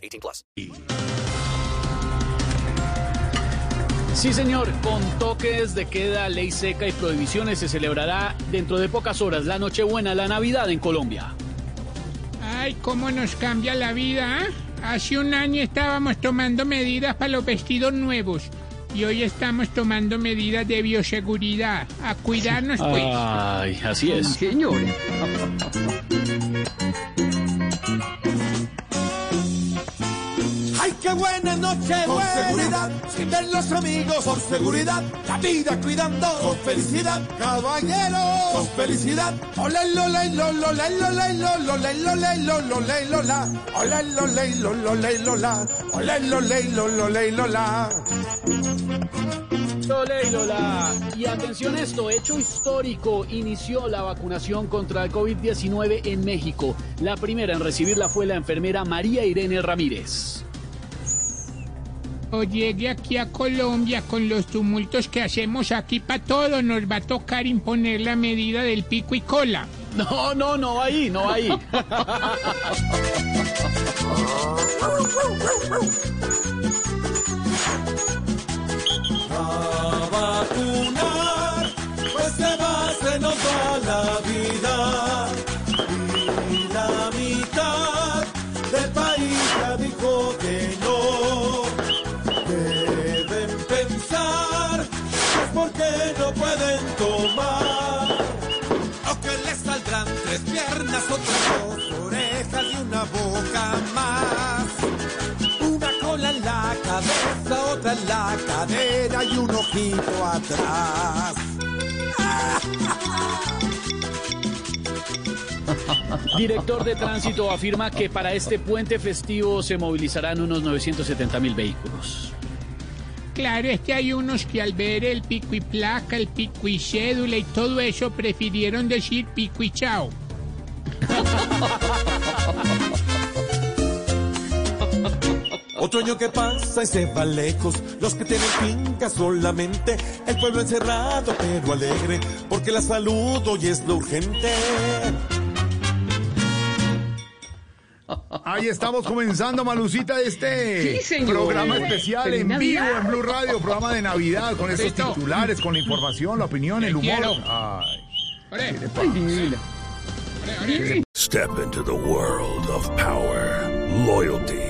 18 plus. Sí, señor. Con toques de queda, ley seca y prohibiciones se celebrará dentro de pocas horas la Nochebuena, la Navidad en Colombia. Ay, cómo nos cambia la vida. ¿ah? Hace un año estábamos tomando medidas para los vestidos nuevos y hoy estamos tomando medidas de bioseguridad. A cuidarnos, pues. Ay, así es. Señor. ¡Ay, qué buena noche! Con seguridad, sin ver los amigos, con seguridad, la vida cuidando, con felicidad, caballero, con felicidad. Hola, lola, lola, lola, lola, lola, lola, lola, lola, hola, lola, lola, lola, hola, lola, lola, lola. Lola. Y atención esto, hecho histórico, inició la vacunación contra el COVID-19 en México. La primera en recibirla fue la enfermera María Irene Ramírez. O llegue aquí a Colombia con los tumultos que hacemos aquí para todo, nos va a tocar imponer la medida del pico y cola. No, no, no ahí, no ahí. pueden tomar. O que les saldrán tres piernas, otras dos orejas y una boca más. Una cola en la cabeza, otra en la cadera y un ojito atrás. Director de tránsito afirma que para este puente festivo se movilizarán unos 970 mil vehículos. Claro, es que hay unos que al ver el pico y placa, el pico y cédula y todo eso prefirieron decir pico y chao. Otro año que pasa y se va lejos, los que tienen finca solamente, el pueblo encerrado pero alegre, porque la salud hoy es lo urgente. Ahí estamos comenzando, Malucita, este Sí, programa especial en vivo en Blue Radio, programa de Navidad, con Listo. titulares, con la información, la opinión, el humor. Ay. Step into the world of power, loyalty,